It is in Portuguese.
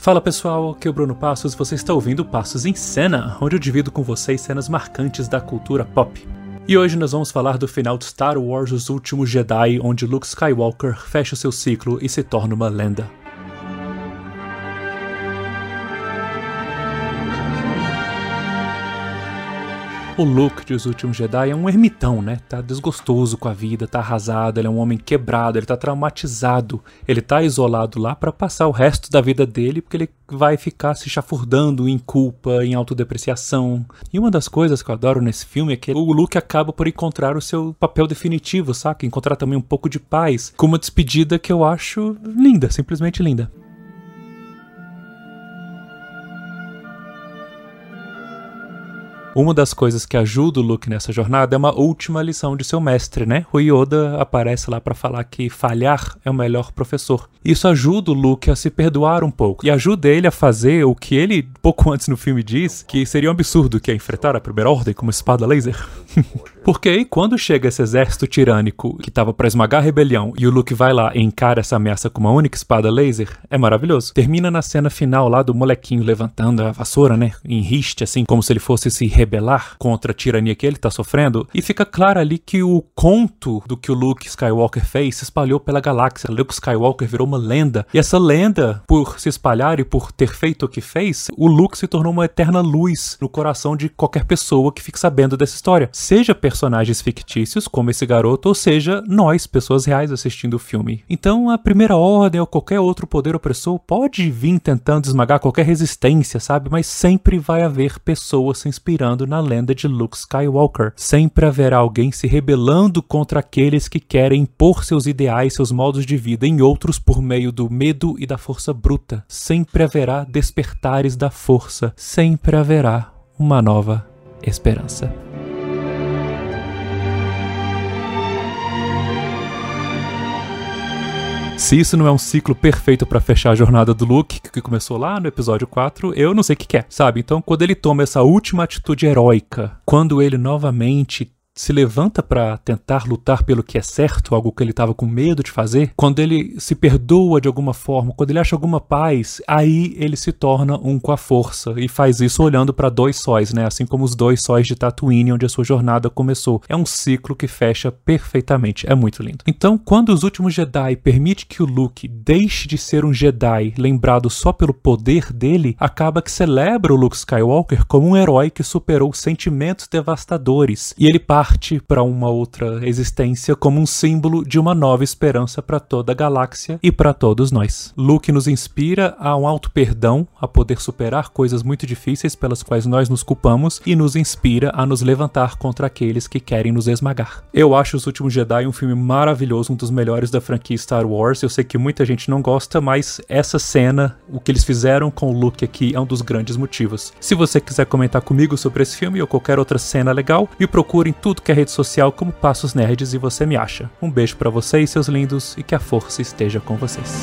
Fala pessoal, aqui é o Bruno Passos você está ouvindo Passos em Cena, onde eu divido com vocês cenas marcantes da cultura pop. E hoje nós vamos falar do final de Star Wars Os Últimos Jedi, onde Luke Skywalker fecha seu ciclo e se torna uma lenda. O Luke de Os Últimos Jedi é um ermitão, né? Tá desgostoso com a vida, tá arrasado, ele é um homem quebrado, ele tá traumatizado. Ele tá isolado lá para passar o resto da vida dele, porque ele vai ficar se chafurdando em culpa, em autodepreciação. E uma das coisas que eu adoro nesse filme é que o Luke acaba por encontrar o seu papel definitivo, saca? Encontrar também um pouco de paz, com uma despedida que eu acho linda, simplesmente linda. Uma das coisas que ajuda o Luke nessa jornada é uma última lição de seu mestre, né? O Yoda aparece lá para falar que falhar é o melhor professor. Isso ajuda o Luke a se perdoar um pouco e ajuda ele a fazer o que ele pouco antes no filme diz, que seria um absurdo, que é enfrentar a primeira ordem com uma espada laser. Porque aí, quando chega esse exército tirânico que tava para esmagar a rebelião e o Luke vai lá e encara essa ameaça com uma única espada laser, é maravilhoso. Termina na cena final lá do molequinho levantando a vassoura, né? Em riste, assim, como se ele fosse se rebelar contra a tirania que ele tá sofrendo. E fica claro ali que o conto do que o Luke Skywalker fez se espalhou pela galáxia. Luke Skywalker virou uma lenda. E essa lenda, por se espalhar e por ter feito o que fez, o Luke se tornou uma eterna luz no coração de qualquer pessoa que fique sabendo dessa história. Seja personagens fictícios, como esse garoto, ou seja, nós, pessoas reais, assistindo o filme. Então, a primeira ordem ou qualquer outro poder opressor pode vir tentando esmagar qualquer resistência, sabe? Mas sempre vai haver pessoas se inspirando na lenda de Luke Skywalker. Sempre haverá alguém se rebelando contra aqueles que querem impor seus ideais, seus modos de vida em outros por meio do medo e da força bruta. Sempre haverá despertares da força. Sempre haverá uma nova esperança. Se isso não é um ciclo perfeito para fechar a jornada do Luke, que começou lá no episódio 4, eu não sei o que, que é, sabe? Então, quando ele toma essa última atitude heróica, quando ele novamente se levanta para tentar lutar pelo que é certo, algo que ele estava com medo de fazer, quando ele se perdoa de alguma forma, quando ele acha alguma paz, aí ele se torna um com a força e faz isso olhando para dois sóis, né? Assim como os dois sóis de Tatooine, onde a sua jornada começou. É um ciclo que fecha perfeitamente, é muito lindo. Então, quando os últimos Jedi permite que o Luke deixe de ser um Jedi lembrado só pelo poder dele, acaba que celebra o Luke Skywalker como um herói que superou sentimentos devastadores e ele parte para uma outra existência como um símbolo de uma nova esperança para toda a galáxia e para todos nós. Luke nos inspira a um alto perdão, a poder superar coisas muito difíceis pelas quais nós nos culpamos e nos inspira a nos levantar contra aqueles que querem nos esmagar. Eu acho Os Últimos Jedi um filme maravilhoso, um dos melhores da franquia Star Wars. Eu sei que muita gente não gosta, mas essa cena, o que eles fizeram com o Luke aqui é um dos grandes motivos. Se você quiser comentar comigo sobre esse filme ou qualquer outra cena legal, me procure em tudo tudo que é rede social como Passos Nerds e você me acha. Um beijo para vocês, seus lindos, e que a força esteja com vocês.